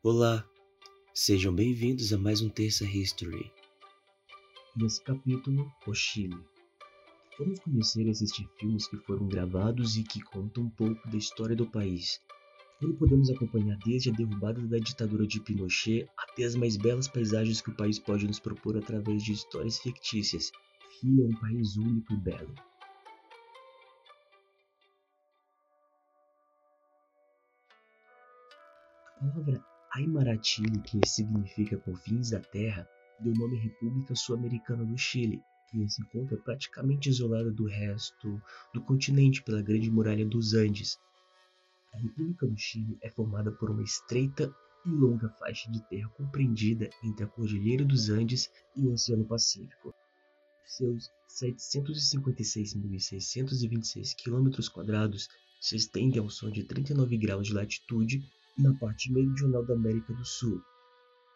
Olá, sejam bem-vindos a mais um Terça History. Nesse capítulo, o Chile. Vamos conhecer e assistir filmes que foram gravados e que contam um pouco da história do país. Nele podemos acompanhar desde a derrubada da ditadura de Pinochet até as mais belas paisagens que o país pode nos propor através de histórias fictícias. Chile é um país único e belo. A palavra Aymaraty, que significa confins da terra, deu nome à República Sul-Americana do Chile, que se encontra praticamente isolada do resto do continente pela Grande Muralha dos Andes. A República do Chile é formada por uma estreita e longa faixa de terra compreendida entre a Cordilheira dos Andes e o Oceano Pacífico. Seus 756.626 km se estendem ao som de 39 graus de latitude na parte meridional da América do Sul.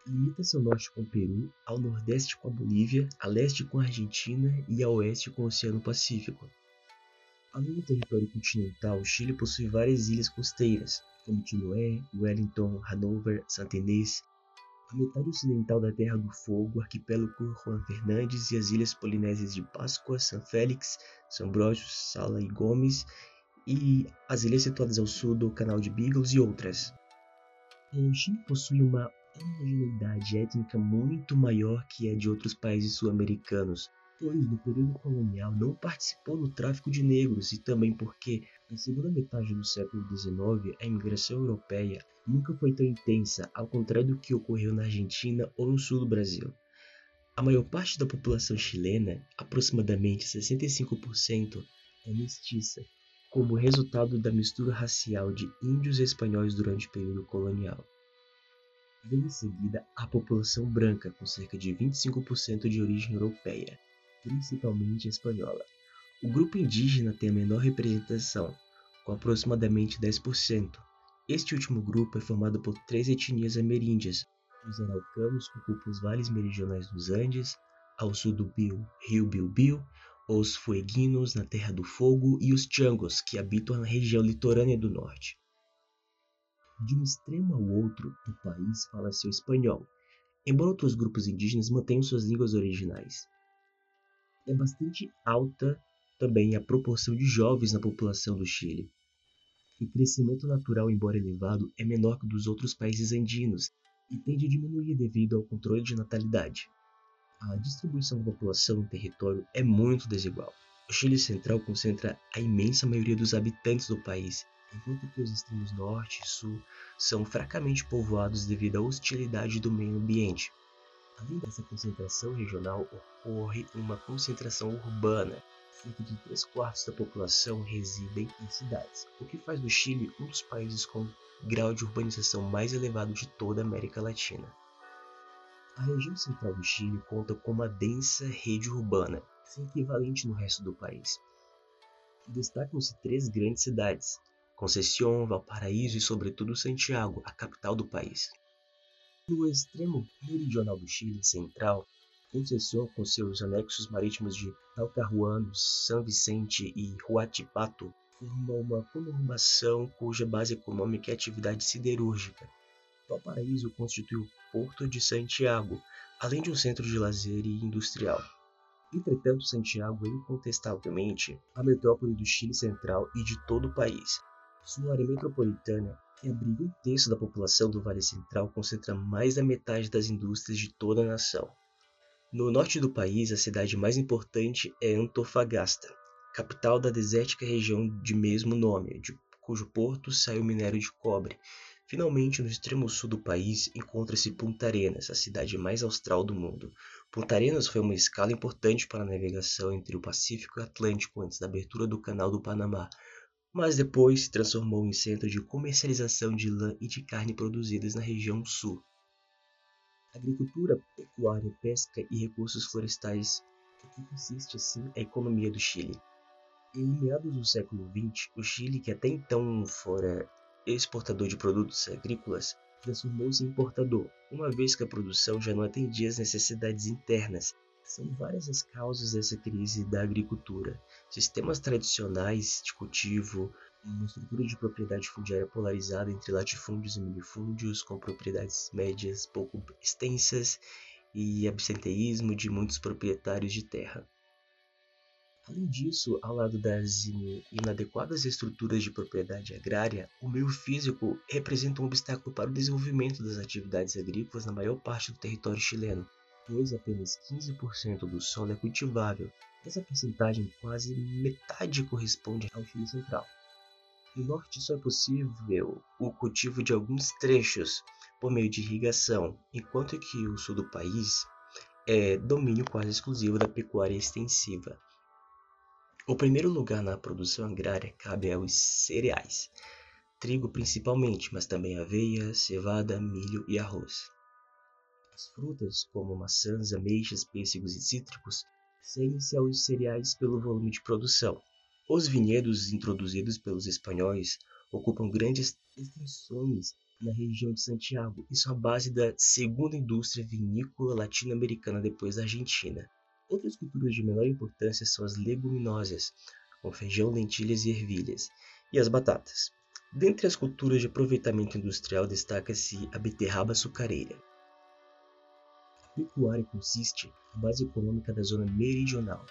Limita-se ao norte com o Peru, ao nordeste com a Bolívia, a leste com a Argentina e a oeste com o Oceano Pacífico. Além do território continental, o Chile possui várias ilhas costeiras, como Chiloé, Wellington, Hanover, Santa a metade ocidental da Terra do Fogo, o arquipélago Juan Fernandes e as ilhas polinésias de Páscoa, São Félix, São Brás, Sala e Gomes, e as ilhas situadas ao sul do Canal de Beagles e outras. Chile possui uma homogeneidade étnica muito maior que a de outros países sul-americanos, pois no período colonial não participou do tráfico de negros e também porque na segunda metade do século XIX a imigração europeia nunca foi tão intensa, ao contrário do que ocorreu na Argentina ou no sul do Brasil. A maior parte da população chilena, aproximadamente 65%, é mestiça, como resultado da mistura racial de índios e espanhóis durante o período colonial. Vem em seguida a população branca, com cerca de 25% de origem europeia, principalmente espanhola. O grupo indígena tem a menor representação, com aproximadamente 10%. Este último grupo é formado por três etnias ameríndias: os araucanos, que ocupam os vales meridionais dos Andes, ao sul do Bio, rio Biobío, os fueguinos na Terra do Fogo e os changos, que habitam na região litorânea do norte. De um extremo ao outro do país fala-se o espanhol, embora outros grupos indígenas mantenham suas línguas originais. É bastante alta também a proporção de jovens na população do Chile. O crescimento natural, embora elevado, é menor que dos outros países andinos e tende a diminuir devido ao controle de natalidade a distribuição da população no território é muito desigual. O Chile Central concentra a imensa maioria dos habitantes do país, enquanto que os extremos norte e sul são fracamente povoados devido à hostilidade do meio ambiente. Além dessa concentração regional, ocorre uma concentração urbana. Cerca de 3 quartos da população residem em cidades, o que faz do Chile um dos países com grau de urbanização mais elevado de toda a América Latina. A região central do Chile conta com uma densa rede urbana, sem equivalente no resto do país. Destacam-se três grandes cidades: Conceição, Valparaíso e, sobretudo, Santiago, a capital do país. No extremo meridional do Chile central, Conceição, com seus anexos marítimos de Talcahuano, São Vicente e Huachipato, forma uma conurbação cuja base econômica é a atividade siderúrgica, Valparaíso constitui o Porto de Santiago, além de um centro de lazer e industrial. Entretanto, Santiago é incontestavelmente a metrópole do Chile Central e de todo o país. Sua área metropolitana, que abriga um terço da população do Vale Central, concentra mais da metade das indústrias de toda a nação. No norte do país, a cidade mais importante é Antofagasta, capital da desértica região de mesmo nome, de cujo porto sai o minério de cobre, Finalmente, no extremo sul do país, encontra-se Punta Arenas, a cidade mais austral do mundo. Punta Arenas foi uma escala importante para a navegação entre o Pacífico e o Atlântico antes da abertura do Canal do Panamá, mas depois se transformou em centro de comercialização de lã e de carne produzidas na região sul. Agricultura, pecuária, pesca e recursos florestais. O que consiste assim a economia do Chile? Em meados do século XX, o Chile, que até então fora exportador de produtos agrícolas, transformou-se em importador, uma vez que a produção já não atendia às necessidades internas. São várias as causas dessa crise da agricultura. Sistemas tradicionais de cultivo, uma estrutura de propriedade fundiária polarizada entre latifúndios e minifúndios, com propriedades médias pouco extensas e absenteísmo de muitos proprietários de terra. Além disso, ao lado das inadequadas estruturas de propriedade agrária, o meio físico representa um obstáculo para o desenvolvimento das atividades agrícolas na maior parte do território chileno, pois apenas 15% do solo é cultivável. Essa porcentagem, quase metade, corresponde ao Chile Central. No norte só é possível o cultivo de alguns trechos por meio de irrigação, enquanto que o sul do país é domínio quase exclusivo da pecuária extensiva. O primeiro lugar na produção agrária cabe aos cereais, trigo principalmente, mas também aveia, cevada, milho e arroz. As frutas, como maçãs, ameixas, pêssegos e cítricos, seguem-se aos cereais pelo volume de produção. Os vinhedos introduzidos pelos espanhóis ocupam grandes extensões na região de Santiago e são a base da segunda indústria vinícola latino-americana depois da Argentina. Outras culturas de menor importância são as leguminosas, com feijão, lentilhas e ervilhas, e as batatas. Dentre as culturas de aproveitamento industrial destaca-se a beterraba açucareira. A pecuária consiste na base econômica da zona meridional.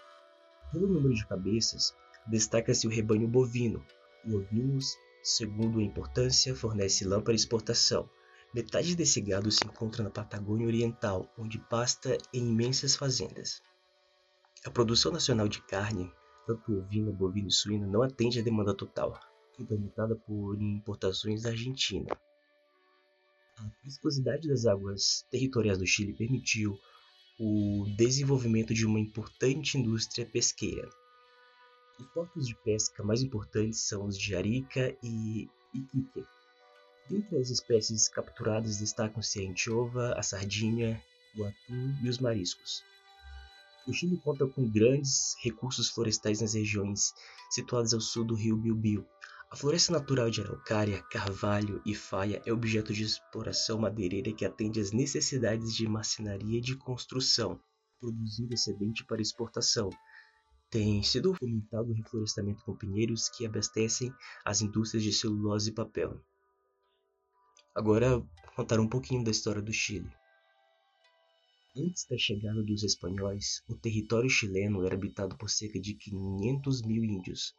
Pelo número de cabeças, destaca-se o rebanho bovino. O ovinos, segundo a importância, fornece lã para exportação. Metade desse gado se encontra na Patagônia Oriental, onde pasta em imensas fazendas. A produção nacional de carne, tanto ovina, bovina e suína, não atende à demanda total, complementada por importações da Argentina. A viscosidade das águas territoriais do Chile permitiu o desenvolvimento de uma importante indústria pesqueira. Os portos de pesca mais importantes são os de Arica e Iquique. Dentre as espécies capturadas destacam-se a anchova, a sardinha, o atum e os mariscos. O Chile conta com grandes recursos florestais nas regiões situadas ao sul do rio Biobío. A floresta natural de araucária, carvalho e faia é objeto de exploração madeireira que atende às necessidades de marcenaria de construção, produzindo excedente para exportação, tem sido fomentado o reflorestamento com pinheiros que abastecem as indústrias de celulose e papel. Agora, contar um pouquinho da história do Chile. Antes da chegada dos espanhóis, o território chileno era habitado por cerca de 500 mil índios.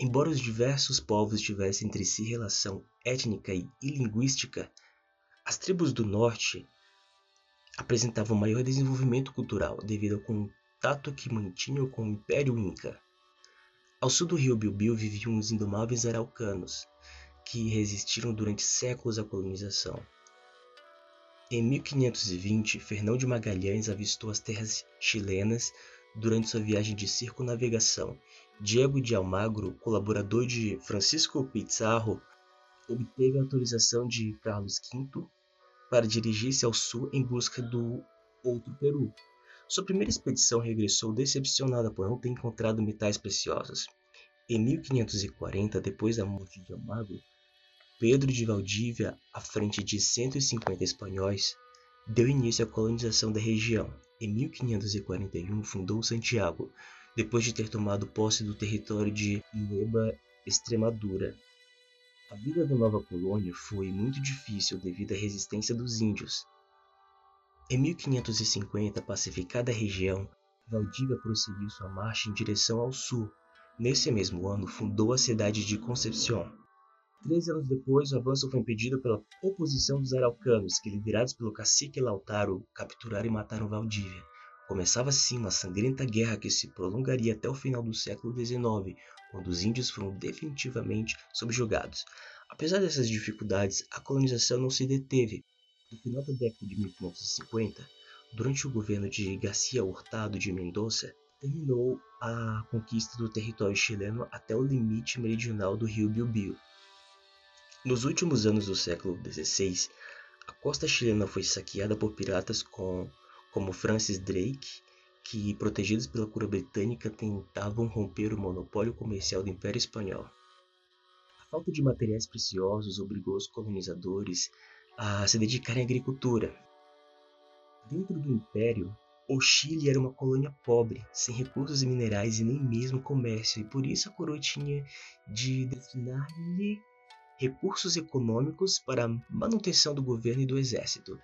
Embora os diversos povos tivessem entre si relação étnica e linguística, as tribos do norte apresentavam maior desenvolvimento cultural devido ao contato que mantinham com o Império Inca. Ao sul do rio Biobío viviam os indomáveis araucanos, que resistiram durante séculos à colonização. Em 1520, Fernão de Magalhães avistou as terras chilenas durante sua viagem de circunnavegação. Diego de Almagro, colaborador de Francisco Pizarro, obteve a autorização de Carlos V para dirigir-se ao sul em busca do outro Peru, sua primeira expedição regressou decepcionada por não ter encontrado metais preciosos. Em 1540, depois da morte de Almagro, Pedro de Valdívia, à frente de 150 espanhóis, deu início à colonização da região. Em 1541, fundou Santiago, depois de ter tomado posse do território de Nueva Extremadura. A vida da nova colônia foi muito difícil devido à resistência dos índios, em 1550, pacificada a região, Valdívia prosseguiu sua marcha em direção ao sul. Nesse mesmo ano, fundou a cidade de Concepción. Três anos depois, o avanço foi impedido pela oposição dos araucanos, que, liderados pelo cacique Lautaro, capturaram e mataram Valdívia. Começava assim uma sangrenta guerra que se prolongaria até o final do século XIX, quando os índios foram definitivamente subjugados. Apesar dessas dificuldades, a colonização não se deteve, no final da década de 1550, durante o governo de Garcia Hurtado de Mendoza, terminou a conquista do território chileno até o limite meridional do rio Biobío. Nos últimos anos do século XVI, a costa chilena foi saqueada por piratas com, como Francis Drake, que, protegidos pela cura britânica, tentavam romper o monopólio comercial do Império Espanhol. A falta de materiais preciosos obrigou os colonizadores a se dedicarem à agricultura. Dentro do império, O Chile era uma colônia pobre, sem recursos minerais e nem mesmo comércio, e por isso a coroa tinha de destinar-lhe recursos econômicos para a manutenção do governo e do exército.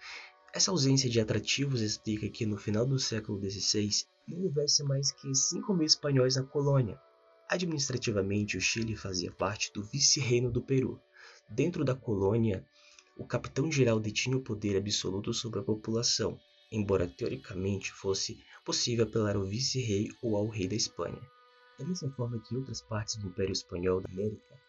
Essa ausência de atrativos explica que no final do século XVI não houvesse mais que 5 mil espanhóis na colônia. Administrativamente, o Chile fazia parte do vice-reino do Peru. Dentro da colônia, o capitão-geral detinha o poder absoluto sobre a população, embora teoricamente fosse possível apelar ao vice-rei ou ao rei da Espanha. Da mesma forma que outras partes do Império Espanhol da América,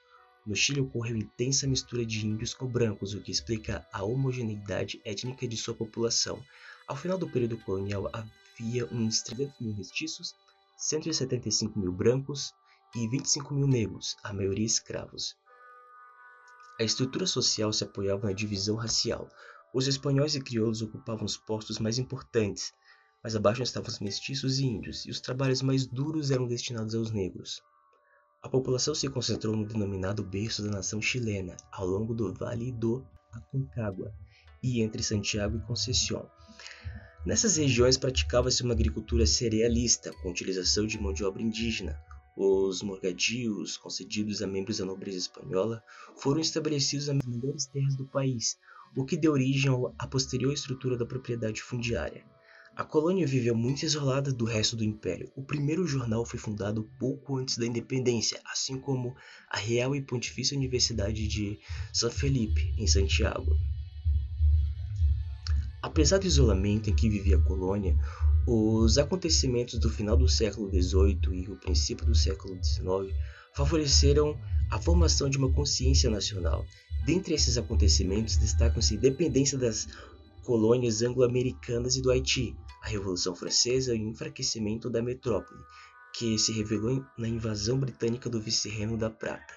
no Chile ocorreu intensa mistura de índios com brancos, o que explica a homogeneidade étnica de sua população. Ao final do período colonial havia uns 300 mil mestiços, 175 mil brancos e 25 mil negros, a maioria escravos. A estrutura social se apoiava na divisão racial. Os espanhóis e crioulos ocupavam os postos mais importantes, mas abaixo estavam os mestiços e índios, e os trabalhos mais duros eram destinados aos negros. A população se concentrou no denominado berço da nação chilena, ao longo do Vale do Aconcagua e entre Santiago e Conceição. Nessas regiões praticava-se uma agricultura cerealista, com utilização de mão de obra indígena. Os morgadios, concedidos a membros da nobreza espanhola, foram estabelecidos nas melhores terras do país, o que deu origem à posterior estrutura da propriedade fundiária. A colônia viveu muito isolada do resto do império. O primeiro jornal foi fundado pouco antes da independência, assim como a Real e Pontifícia Universidade de San Felipe, em Santiago. Apesar do isolamento em que vivia a colônia, os acontecimentos do final do século XVIII e o princípio do século XIX favoreceram a formação de uma consciência nacional. Dentre esses acontecimentos destacam-se a independência das colônias anglo-americanas e do Haiti, a Revolução Francesa e o enfraquecimento da metrópole, que se revelou na invasão britânica do vice-reino da Prata,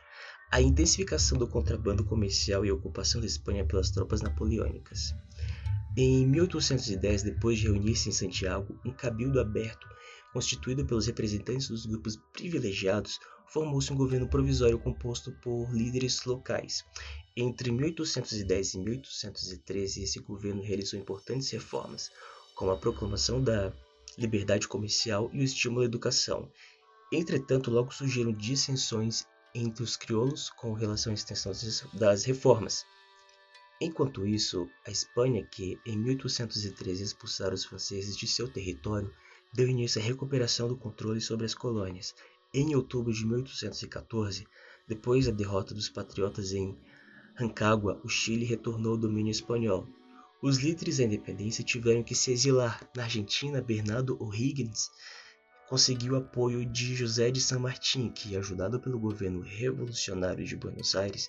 a intensificação do contrabando comercial e a ocupação da Espanha pelas tropas napoleônicas. Em 1810, depois de reunir-se em Santiago, um cabildo aberto, constituído pelos representantes dos grupos privilegiados, formou-se um governo provisório composto por líderes locais. Entre 1810 e 1813, esse governo realizou importantes reformas, como a proclamação da liberdade comercial e o estímulo à educação. Entretanto, logo surgiram dissensões entre os crioulos com relação à extensão das reformas. Enquanto isso, a Espanha, que em 1813 expulsara os franceses de seu território, deu início à recuperação do controle sobre as colônias. Em outubro de 1814, depois da derrota dos patriotas em Rancagua, o Chile retornou ao domínio espanhol. Os líderes da independência tiveram que se exilar. Na Argentina, Bernardo O'Higgins conseguiu apoio de José de San Martín, que, ajudado pelo governo revolucionário de Buenos Aires,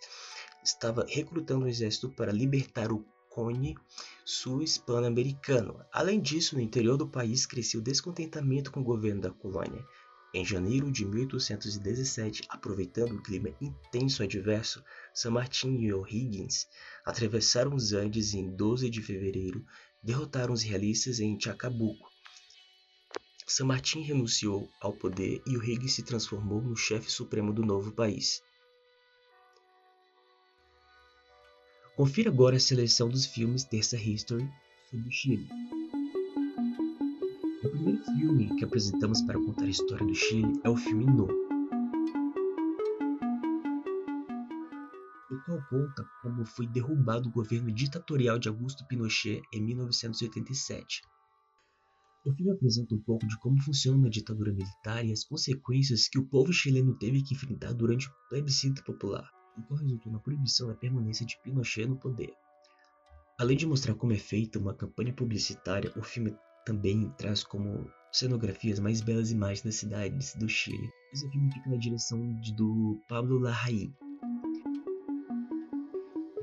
estava recrutando um exército para libertar o cone sul hispano-americano. Além disso, no interior do país cresceu o descontentamento com o governo da colônia. Em janeiro de 1817, aproveitando o clima intenso adverso, San Martín e O'Higgins atravessaram os Andes e em 12 de fevereiro derrotaram os realistas em Chacabuco. San Martín renunciou ao poder e O'Higgins se transformou no chefe supremo do novo país. Confira agora a seleção dos filmes Terça History sobre Chile. O primeiro filme que apresentamos para contar a história do Chile é o filme No. O qual conta como foi derrubado o governo ditatorial de Augusto Pinochet em 1987. O filme apresenta um pouco de como funciona uma ditadura militar e as consequências que o povo chileno teve que enfrentar durante o plebiscito popular, o qual resultou na proibição da permanência de Pinochet no poder. Além de mostrar como é feita uma campanha publicitária, o filme também traz como cenografias mais belas imagens das cidades do Chile. Esse filme fica na direção de, do Pablo Larraín.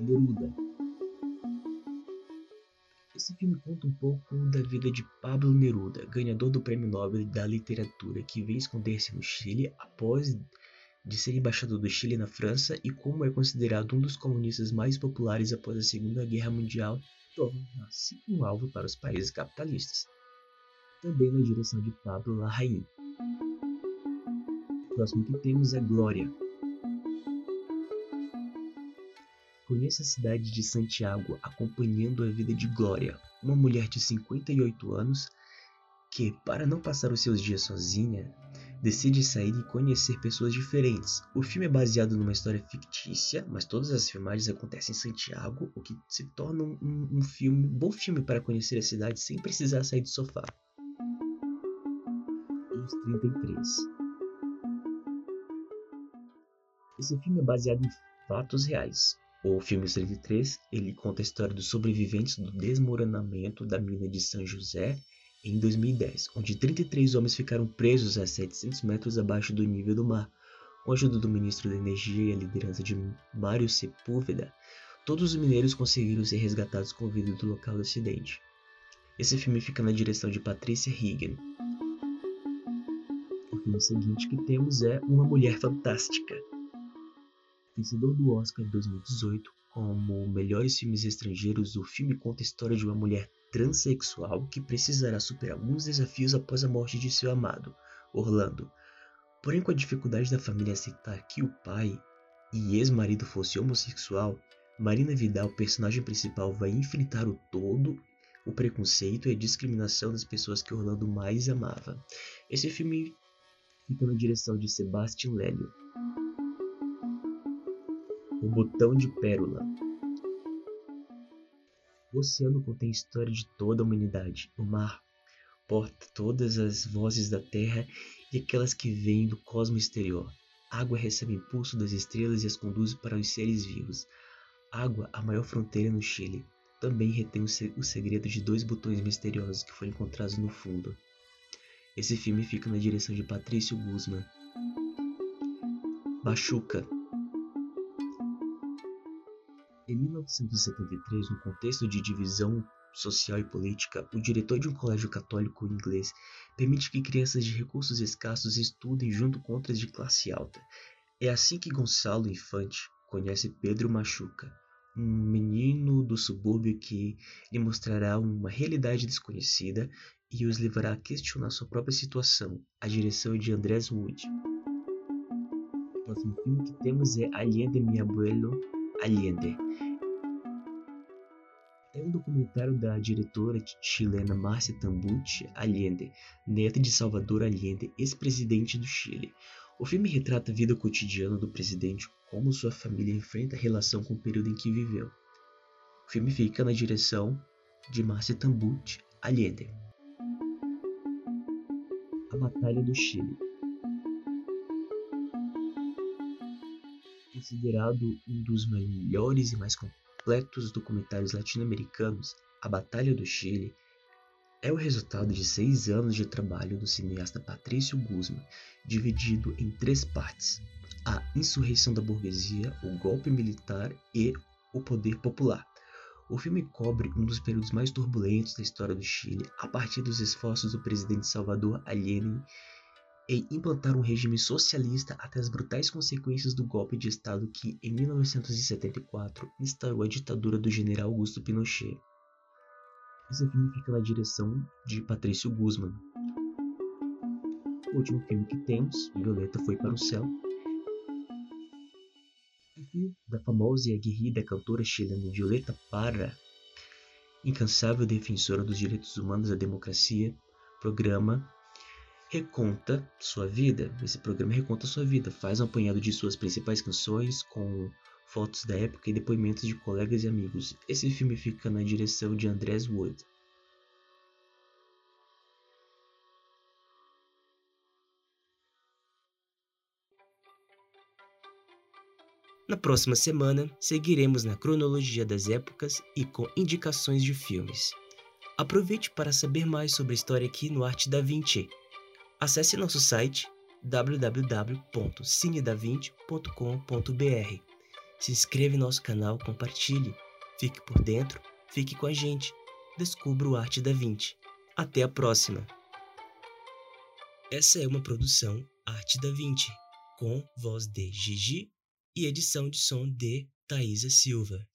Neruda. Esse filme conta um pouco da vida de Pablo Neruda, ganhador do Prêmio Nobel da Literatura, que vem esconder-se no Chile após de ser embaixador do Chile na França e como é considerado um dos comunistas mais populares após a Segunda Guerra Mundial, torna-se um alvo para os países capitalistas também na direção de Pablo Larraín. O próximo que temos é Glória. Conheça a cidade de Santiago acompanhando a vida de Glória, uma mulher de 58 anos que, para não passar os seus dias sozinha, decide sair e conhecer pessoas diferentes. O filme é baseado numa história fictícia, mas todas as filmagens acontecem em Santiago, o que se torna um, um filme, um bom filme para conhecer a cidade sem precisar sair do sofá. Os 33 Esse filme é baseado em fatos reais. O filme Os 33 ele conta a história dos sobreviventes do desmoronamento da mina de São José em 2010, onde 33 homens ficaram presos a 700 metros abaixo do nível do mar. Com a ajuda do ministro da Energia e a liderança de Mário Sepúlveda, todos os mineiros conseguiram ser resgatados com vida do local do acidente. Esse filme fica na direção de Patricia Higgin. Filme seguinte que temos é Uma Mulher Fantástica. Vencedor do Oscar 2018 como melhores filmes estrangeiros, o filme conta a história de uma mulher transexual que precisará superar alguns desafios após a morte de seu amado, Orlando. Porém, com a dificuldade da família aceitar que o pai e ex-marido fosse homossexual, Marina Vidal, personagem principal, vai enfrentar o todo o preconceito e a discriminação das pessoas que Orlando mais amava. Esse filme fica na direção de Sebastian Lélio. O Botão de Pérola o oceano contém a história de toda a humanidade. O mar porta todas as vozes da terra e aquelas que vêm do cosmo exterior. A água recebe impulso das estrelas e as conduz para os seres vivos. A água, a maior fronteira no Chile, também retém o segredo de dois botões misteriosos que foram encontrados no fundo. Esse filme fica na direção de Patrício Guzman. Bachuca em 1973, no contexto de divisão social e política, o diretor de um colégio católico inglês permite que crianças de recursos escassos estudem junto com outras de classe alta. É assim que Gonçalo Infante conhece Pedro Machuca, um menino do subúrbio que lhe mostrará uma realidade desconhecida e os levará a questionar sua própria situação. A direção é de Andrés Wood. O próximo filme que temos é Allende Mi Abuelo Allende. É um documentário da diretora chilena Márcia Tambucci Allende, neta de Salvador Allende, ex-presidente do Chile. O filme retrata a vida cotidiana do presidente, como sua família enfrenta a relação com o período em que viveu. O filme fica na direção de Márcia Tambucci Allende. A Batalha do Chile considerado um dos melhores e mais completos documentários latino-americanos, A Batalha do Chile é o resultado de seis anos de trabalho do cineasta Patrício Guzman, dividido em três partes: a insurreição da burguesia, o golpe militar e o poder popular. O filme cobre um dos períodos mais turbulentos da história do Chile, a partir dos esforços do presidente Salvador Allende em implantar um regime socialista até as brutais consequências do golpe de Estado que, em 1974, instaurou a ditadura do general Augusto Pinochet. Esse filme fica na direção de Patrício Guzman. O último filme que temos, Violeta Foi para o Céu, famosa e aguerrida cantora chilena Violeta Parra, incansável defensora dos direitos humanos e da democracia, programa reconta sua vida. Esse programa reconta sua vida, faz um apanhado de suas principais canções com fotos da época e depoimentos de colegas e amigos. Esse filme fica na direção de Andrés Wood. Na próxima semana, seguiremos na cronologia das épocas e com indicações de filmes. Aproveite para saber mais sobre a história aqui no Arte da Vinci Acesse nosso site www.cinedavinte.com.br. Se inscreva em nosso canal, compartilhe, fique por dentro, fique com a gente. Descubra o Arte da 20. Até a próxima! Essa é uma produção Arte da 20, com voz de Gigi e edição de som de Thaisa Silva.